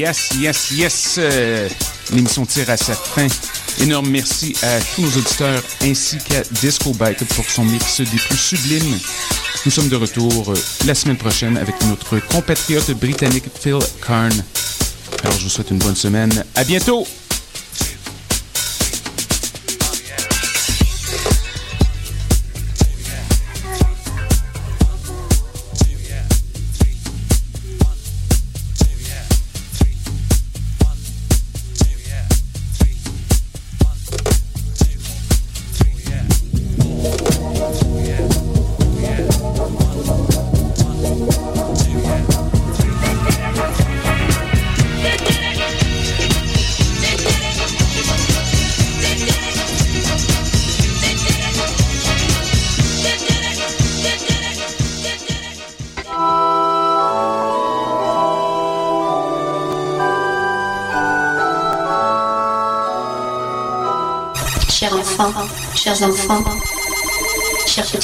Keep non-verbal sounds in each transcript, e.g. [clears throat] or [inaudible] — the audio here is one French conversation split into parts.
Yes, yes, yes. Euh, l'émission tire à sa fin. Énorme merci à tous nos auditeurs ainsi qu'à Disco Bike pour son mix des plus sublimes. Nous sommes de retour euh, la semaine prochaine avec notre compatriote britannique Phil Karn. Alors je vous souhaite une bonne semaine. À bientôt!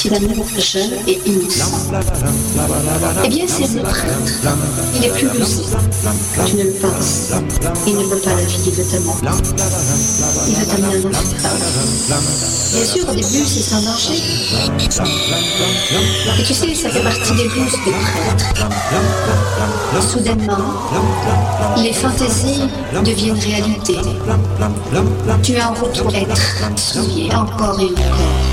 Petits amours jeunes et innocents. Eh bien, c'est le prêtre. Il est plus lucide. Tu ne le penses. Il ne veut pas la vie, il veut. Il veut t'amener un. Bien sûr, au début, c'est sans danger. Et tu sais, ça fait partie des ruses des prêtres. Soudainement, les fantaisies deviennent réalité. Tu es en route pour être souillé encore et encore.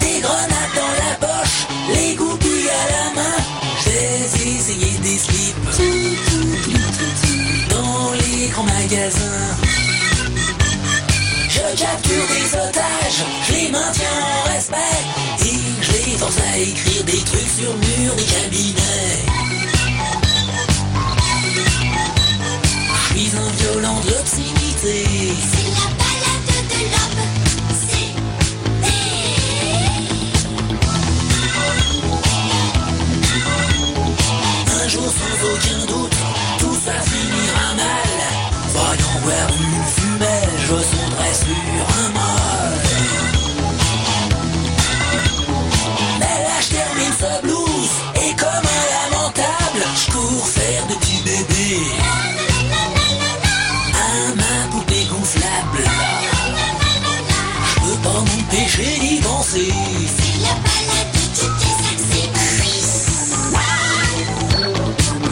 Des grenades dans la poche, les goopies à la main, Je capture des otages, je les maintiens en respect et je les à écrire des trucs sur des cabinets. Je suis un violent de. C'est la balade de toutes les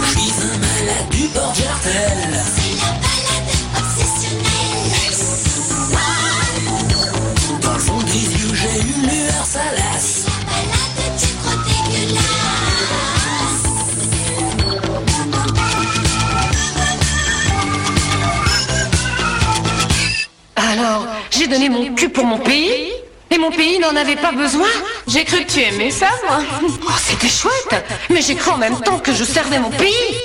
Je suis un malade du bord du. C'est la balade obsessionnelle. Dans le fond j'ai une lueur salace. Alors, j'ai donné mon cul pour mon pays? Et mon pays n'en avait pas besoin J'ai cru que tu aimais ça, moi. Oh, c'était chouette Mais j'ai cru en même temps que je servais mon pays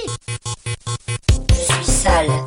Je suis sale.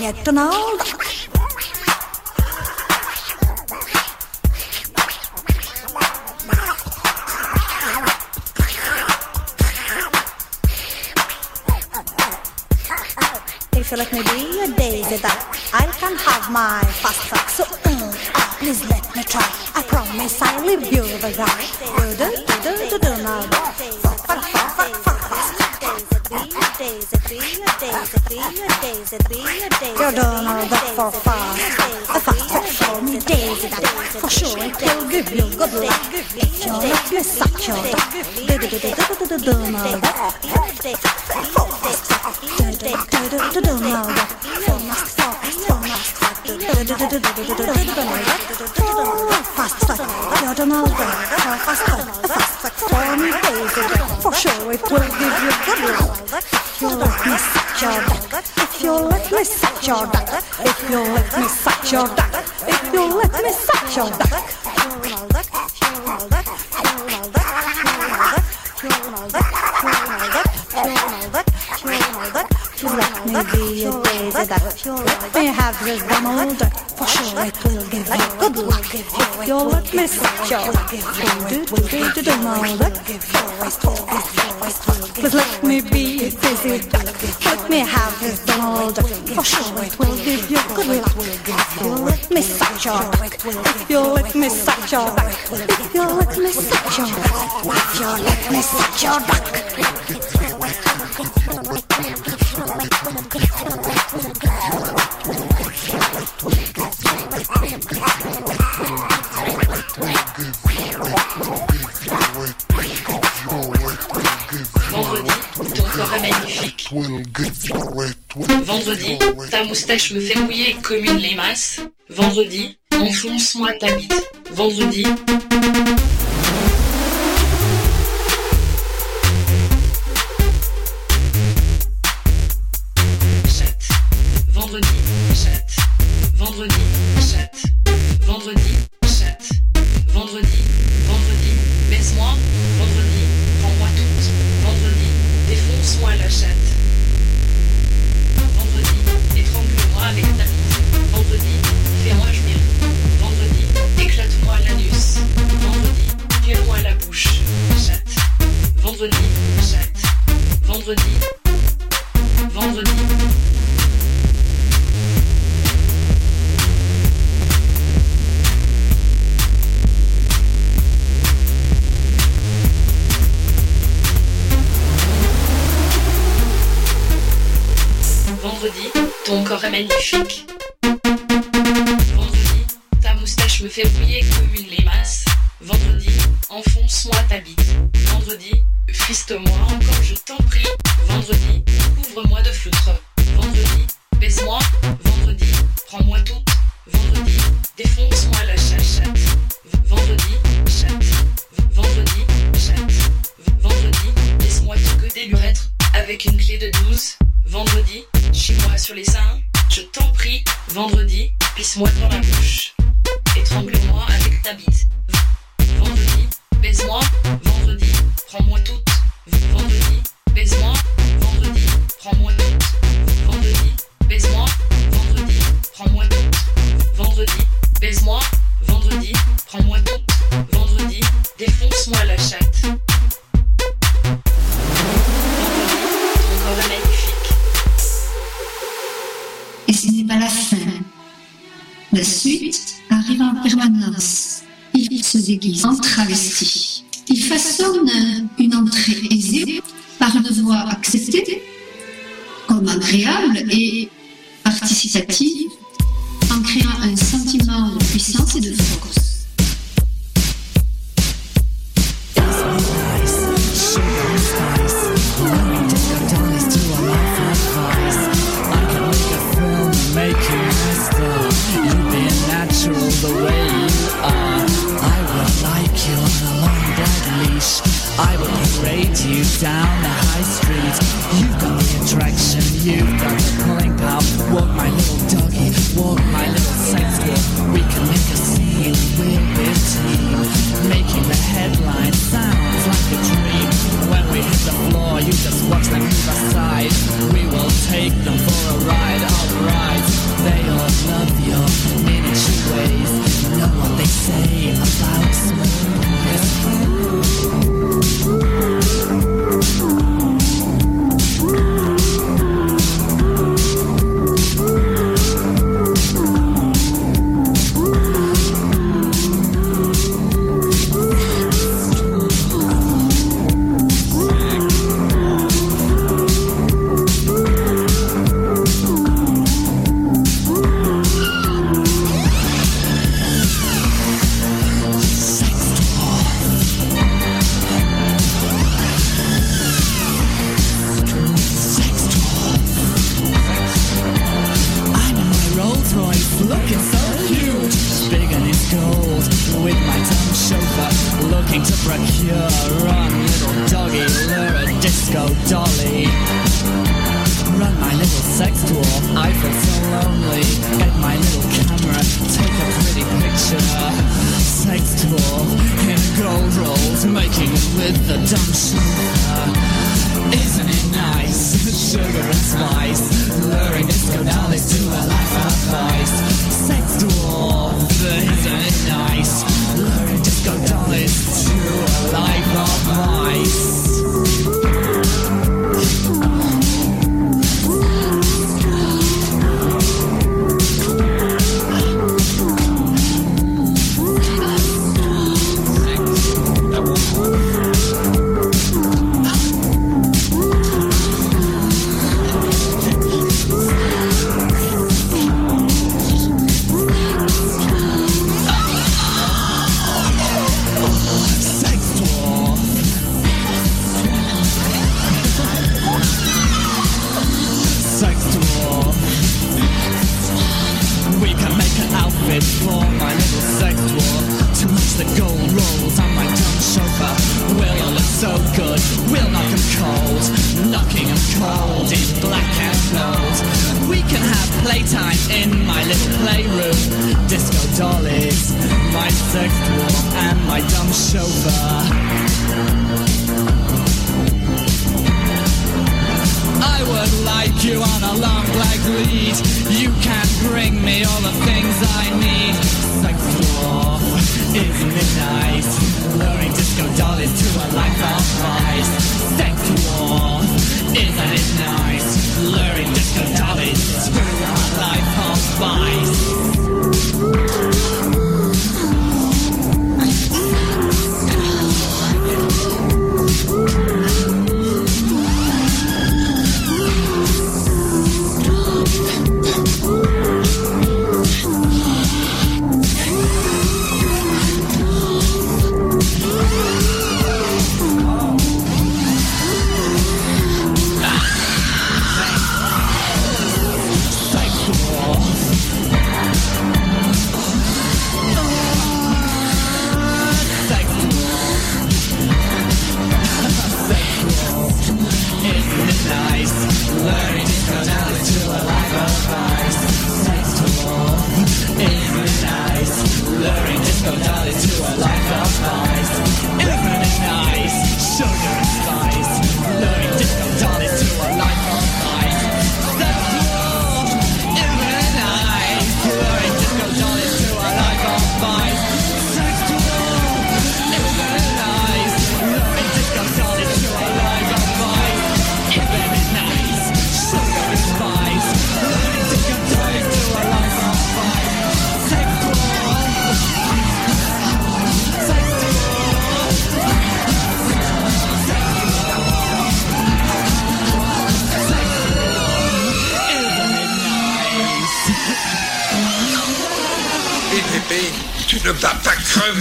yet grifli, godla, fjola, me sack your duck, if you let me sack your duck, if you let me sack your duck, if you let me sack your duck. Let me be a daisy duck. Let me have this Donald duck. For sure it will give you good luck. If you let me suck your duck, do do do do duck. Please let me be a daisy duck. Let me have this Donald duck. For sure it will give you good luck. If you let me suck your. If you let me suck your duck. If you let me suck your duck. If you let me suck your duck. Ta moustache me fait mouiller comme une limace. Vendredi, enfonce-moi ta bite. Vendredi, Vendredi, ton corps est magnifique. Vendredi, ta moustache me fait briller comme une limace. Vendredi, enfonce-moi ta bite. Vendredi, fiste-moi encore, je t'en prie. Vendredi, couvre-moi de feutre. Vendredi, baise-moi. Vendredi, prends-moi toute. Vendredi, défonce-moi la chachate. Vendredi, chatte. Vendredi, chatte. Vendredi, laisse-moi tout que des l'urètre avec une clé de 12. Vendredi, chie-moi sur les seins, je t'en prie. Vendredi, pisse-moi dans la bouche. Étrangle-moi avec ta bite. Vendredi, baise-moi. Vendredi, prends-moi toute. Vendredi, baise-moi. Vendredi, prends-moi toute. Vendredi, baise-moi. Vendredi, prends-moi toute. Vendredi, baise-moi. Vendredi, prends-moi toute. Vendredi, défonce-moi la chatte. Pas la fin. La suite arrive en permanence. Il se déguise en travesti. Il façonne une entrée aisée par une voix acceptée comme agréable et participative en créant un sentiment de puissance et de force. I would parade you down the high street. You've got the attraction, you've got the pulling power. Walk my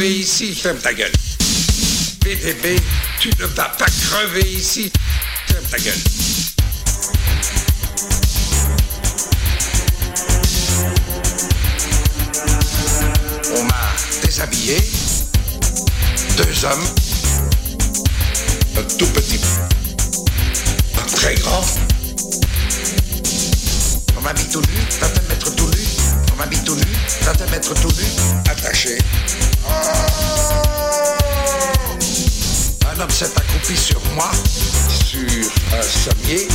ici. Ferme ta gueule. BDB, tu ne vas pas crever ici. Ferme ta gueule. On m'a déshabillé. Deux hommes. Un tout petit. Un très grand. On m'a mis tout nu, 20 mètres tout nu. On m'a mis tout nu, 20 mètres tout nu. Attaché. Un homme s'est accroupi sur moi, sur un sommier.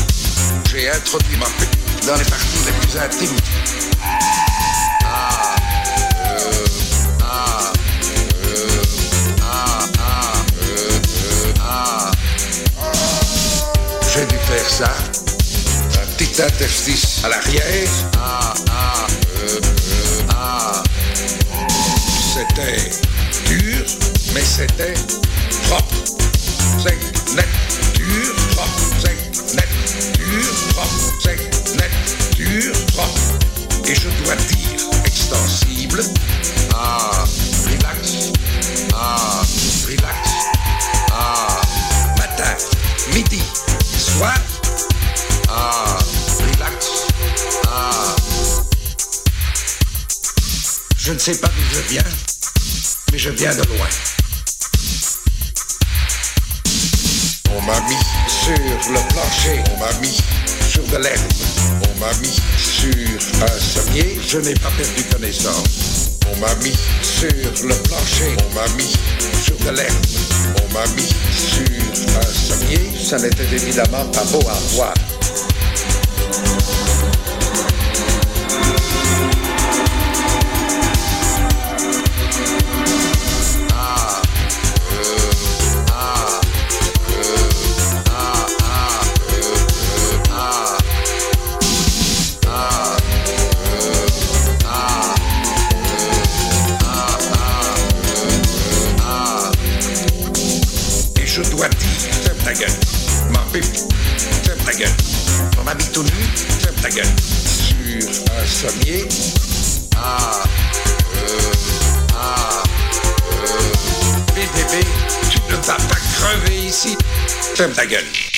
J'ai introduit ma petite dans les parties les plus intimes. J'ai dû faire ça. Un petit interstice à l'arrière. Ah, ah, euh c'était dur, mais c'était propre. Sec, net, dur, propre. Sec, net, dur, propre. Sec, net, dur, propre. Et je dois dire, extensible, ah, relax, ah, relax, ah, matin, midi, soir, ah, relax, ah. Je ne sais pas d'où je viens je viens de loin. On m'a mis sur le plancher, on m'a mis sur de l'herbe, on m'a mis sur un sommier, je n'ai pas perdu connaissance. On m'a mis sur le plancher, on m'a mis sur de l'herbe, on m'a mis sur un sommier, ça n'était évidemment pas beau à voir. Stimmt again.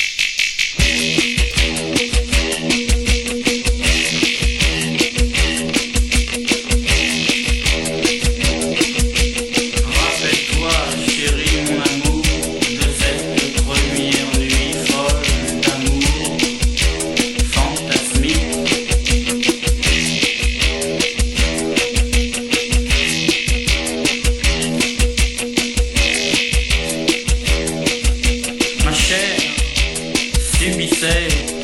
Jimmy safe.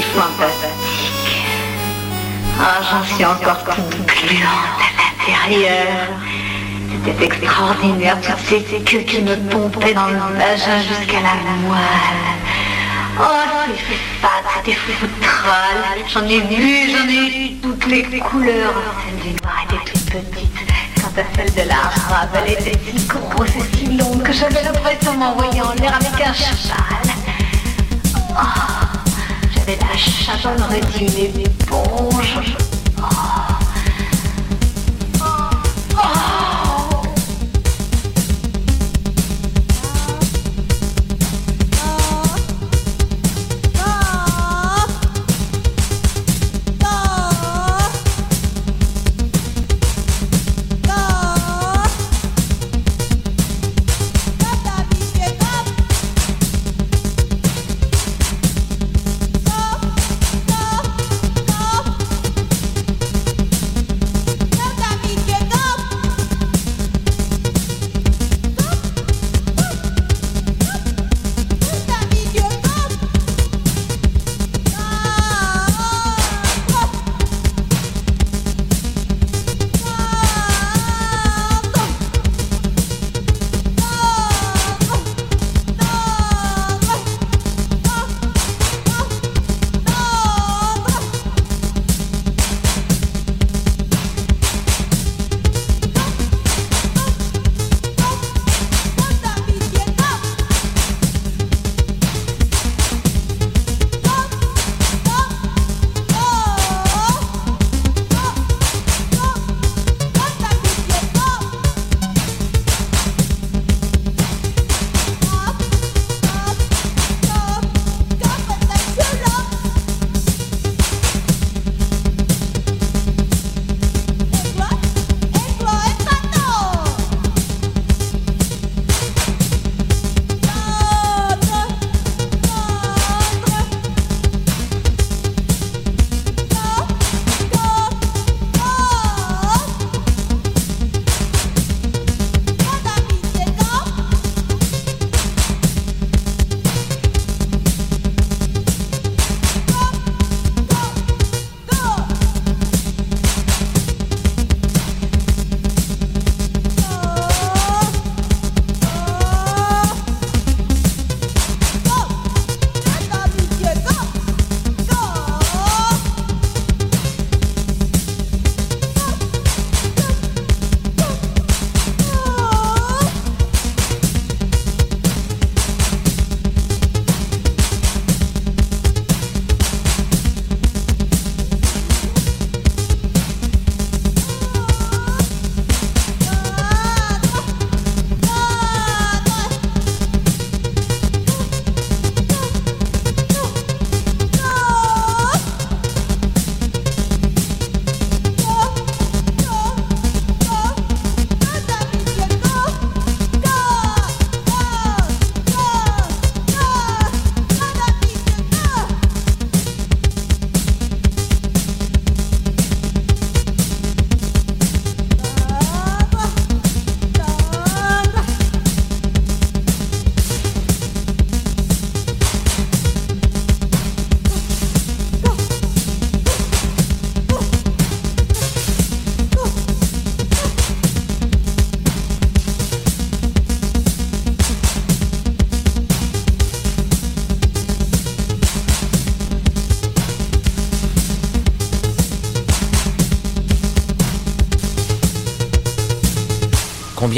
Fantastique. Ah, j'en suis encore toute gluante à l'intérieur. C'était extraordinaire, toutes ces queues qui me pompaient dans le vagin jusqu'à la moelle. Oh, c'est fade, c'était foutral. J'en ai vu, j'en ai eu toutes les couleurs. Celle du noir était toute petite. Quant à celle de l'arabe, elle était si grosse et si longue que j'avais l'impression de m'envoyer en l'air avec un cheval. J'avais la chatte, on aurait dit une éponge. Oh.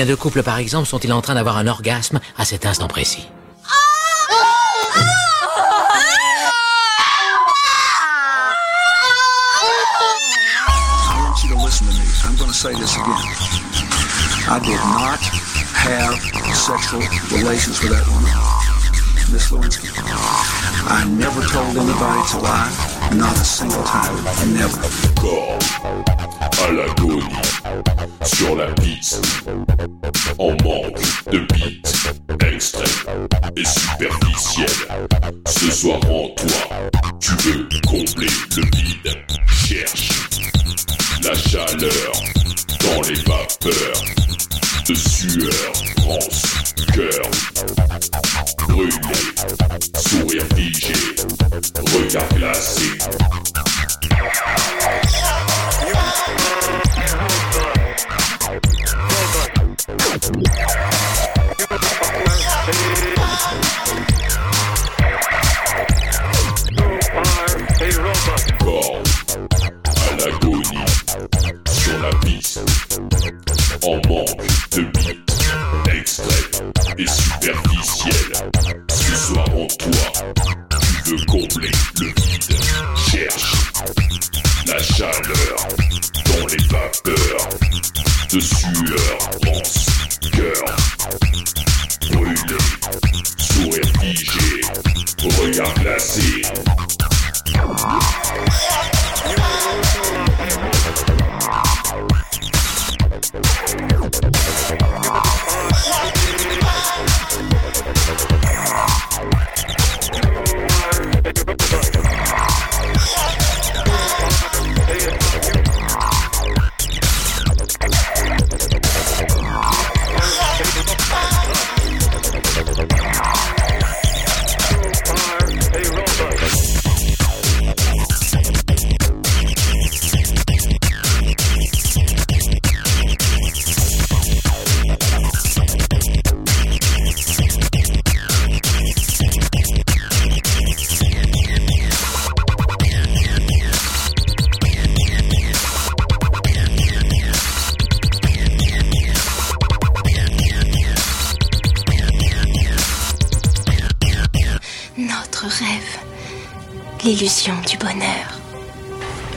Combien de couples, par exemple, sont-ils en train d'avoir un orgasme à cet instant précis? I did not have sexual relations with that woman, I never told anybody to lie, not a single time, never. À sur la piste. Omo. de sueur, pense, cœur, brûle, sourire figé, regard glacé. du bonheur.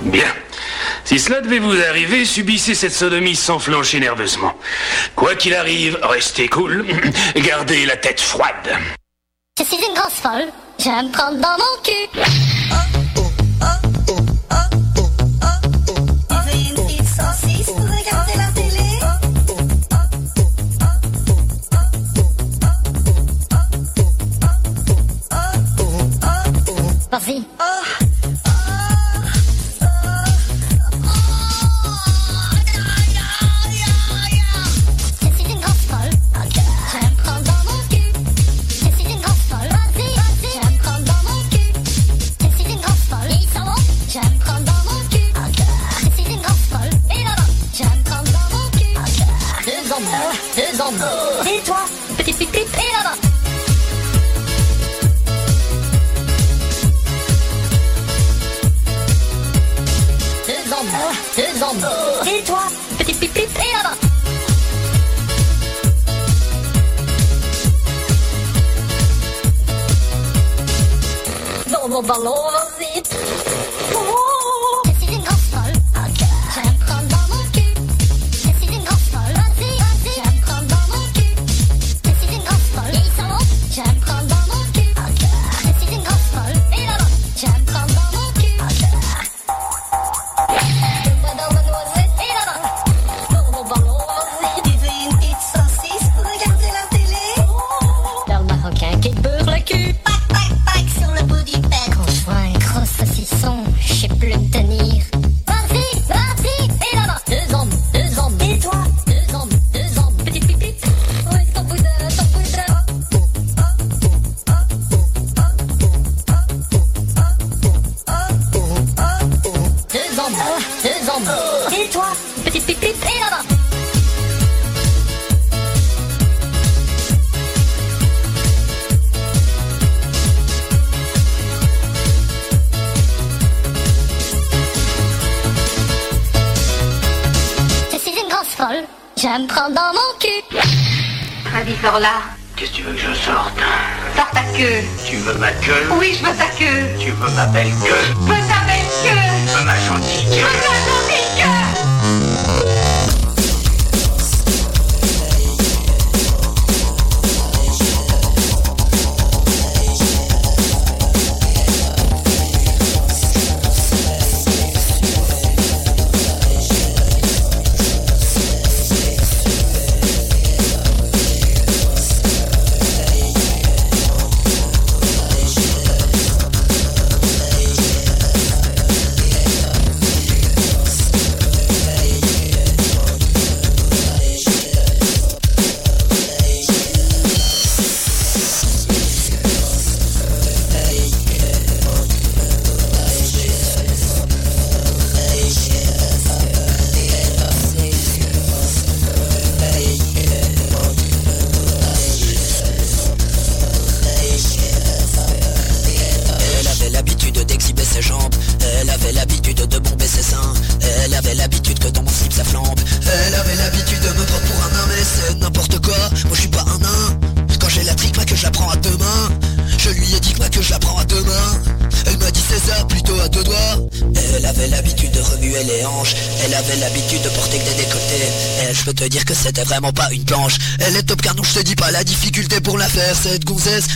Bien. Si cela devait vous arriver, subissez cette sodomie sans flancher nerveusement. Quoi qu'il arrive, restez cool, [clears throat] gardez la tête froide. Je suis une grosse folle, je vais me prendre dans mon cul. Tom. Tais-toi. petit pute, et là-bas. Deux. Deux. Tais-toi. Petite pute, et là-bas. Ballon.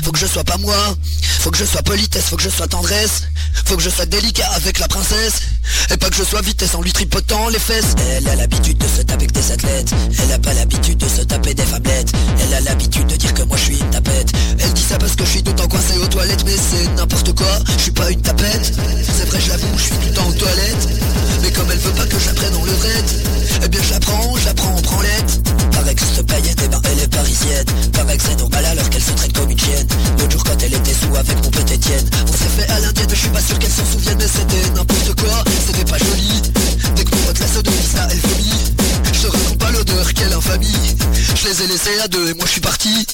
Faut que je sois pas moi. Faut que je sois politesse, faut que je sois tendresse. Faut que je sois délicat avec la princesse. Et pas que je sois vitesse en lui tripotant les fesses. Elle a l'habitude de se taper avec des athlètes. Elle a pas l'habitude de se taper des fablettes. Elle a l'habitude de dire que moi je suis une tapette. Elle dit ça parce que je suis tout le temps coincé aux toilettes Mais c'est n'importe quoi, je suis pas une tapette. C'est vrai je l'avoue, je suis tout le temps aux toilettes. Mais comme elle veut pas que j'apprenne en levrette Eh bien je la prends, je la prends en branlette cette paillette, eh ben elle est parisienne Paraît que c'est alors qu'elle se traite comme une chienne L'autre jour quand elle était sous avec mon petit Étienne On s'est fait à l'indienne je suis pas sûr qu'elle s'en souvienne Mais c'était n'importe quoi, c'était pas joli Dès que mon pote la sodomie ça elle vomit Je te raconte pas l'odeur, quelle infamie Je les ai laissés à deux et moi je suis parti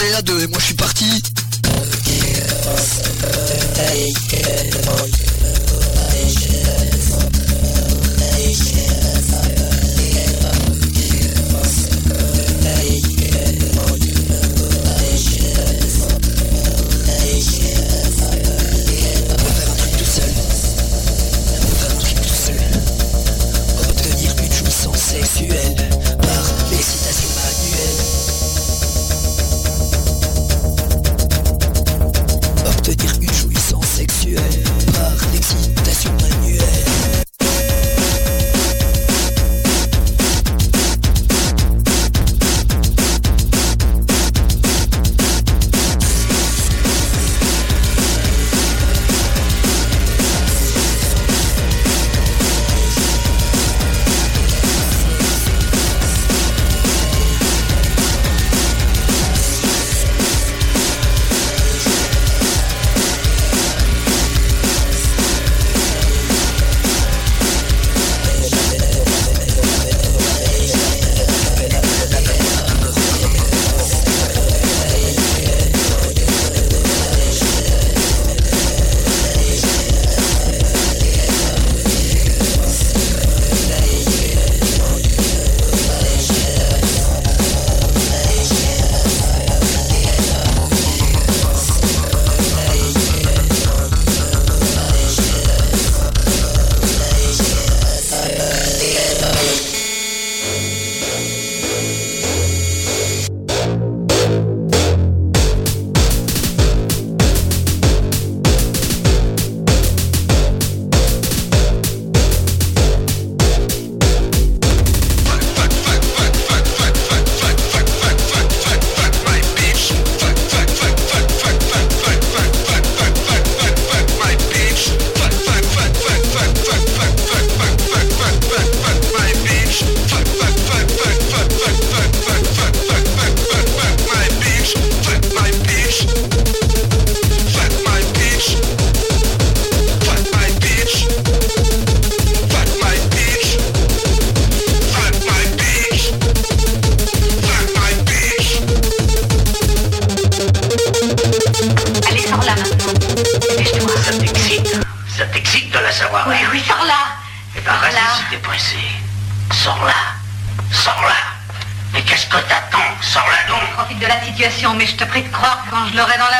Laissés à deux. Et moi je suis parti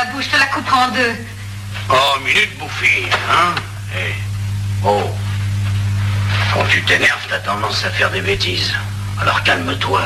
bouche, te la couperai en deux. Oh, minute, bouffi, hein Eh, Oh. Quand tu t'énerves, t'as tendance à faire des bêtises. Alors calme-toi.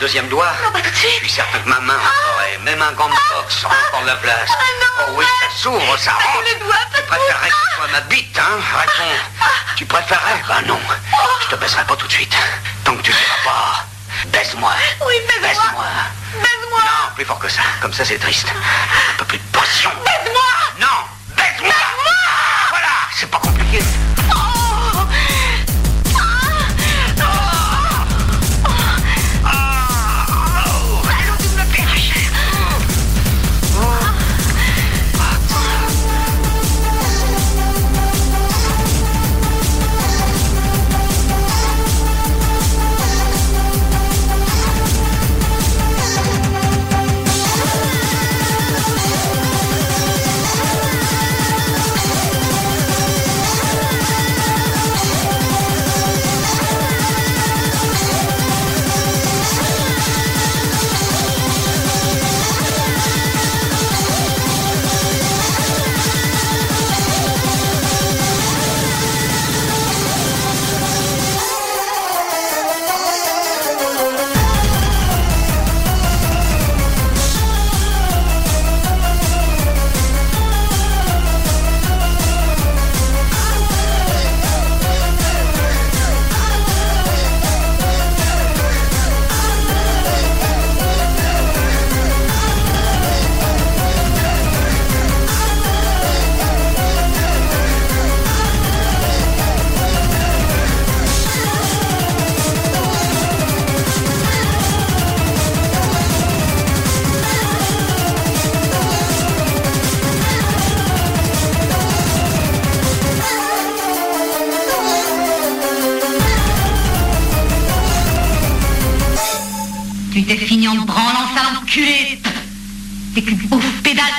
Deuxième doigt Non, pas tout de suite. Je suis certain que ma main en ferait, même un gant de boxe aura encore de la place. Oh oui, ça s'ouvre, ça rentre. les doigts, Tu préférerais que ce soit ma bite, hein Réponds. Tu préférerais? Bah non. Je te baisserai pas tout de suite. Tant que tu diras pas. Baise-moi. Oui, baise-moi. Baise-moi. Baise-moi. Non, plus fort que ça. Comme ça, c'est triste. Un peu plus de passion. Baise-moi. Non, baise-moi. Voilà, c'est pas compliqué.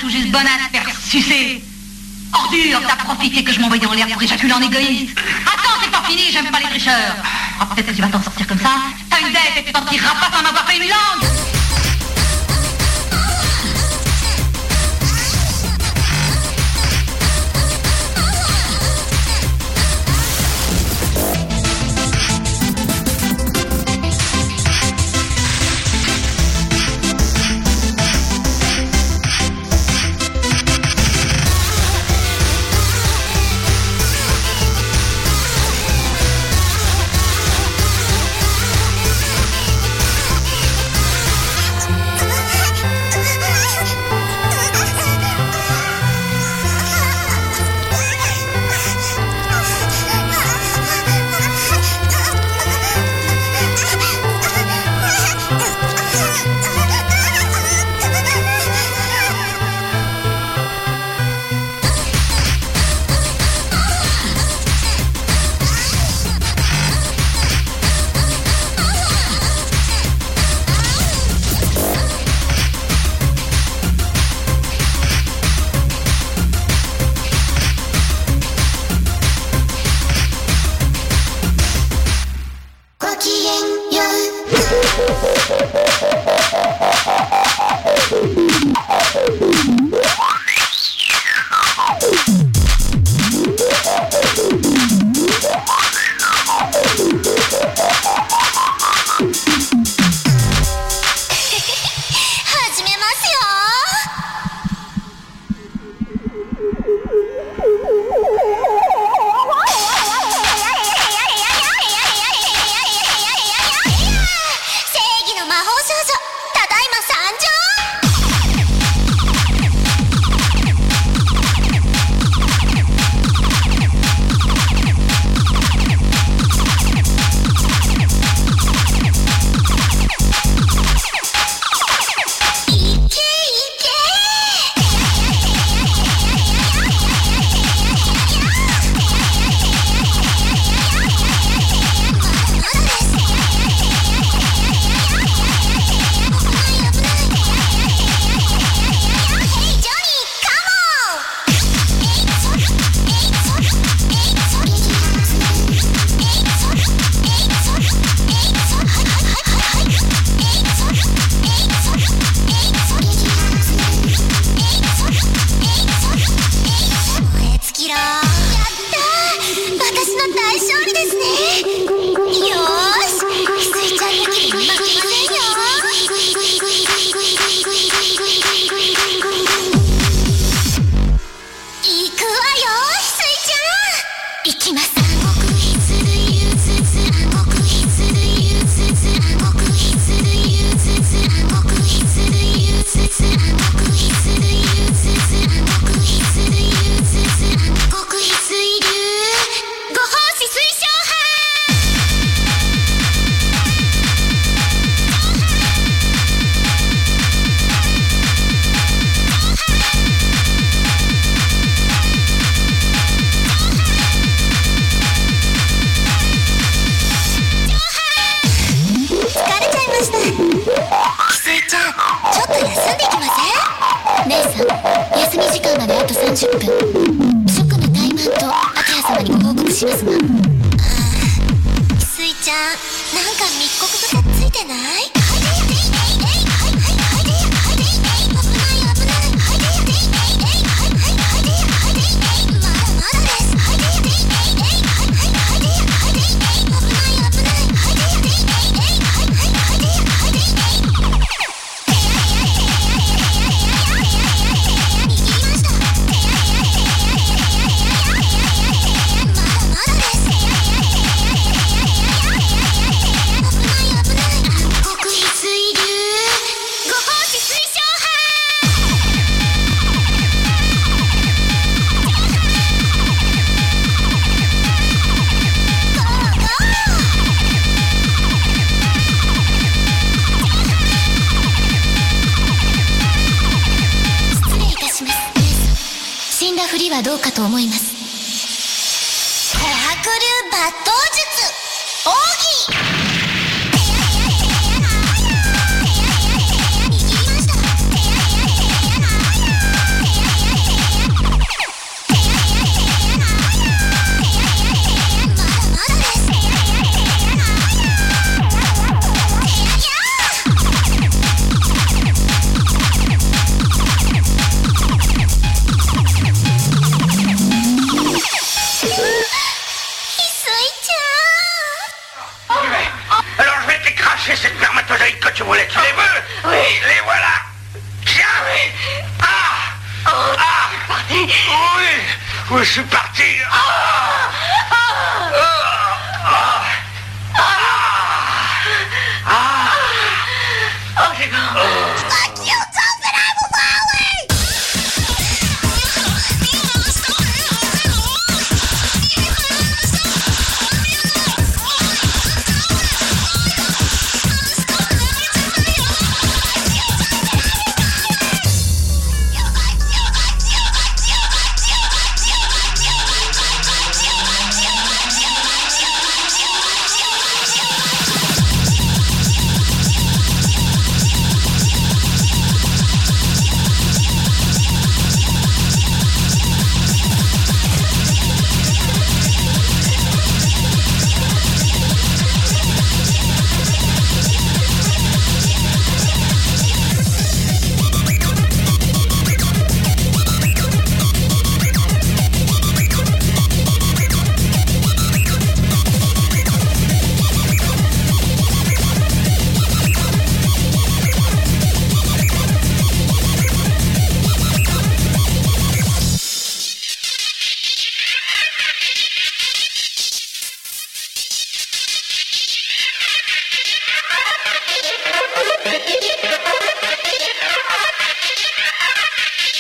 Tout juste te faire sucer. Ordure, t'as profité que je m'envoyais en l'air pour éjaculer en égoïste. Attends, c'est pas fini, j'aime pas les tricheurs. Ah, peut-être que tu vas t'en sortir comme ça. T'as une dette et tu t'en tireras pas sans m'avoir fait une langue30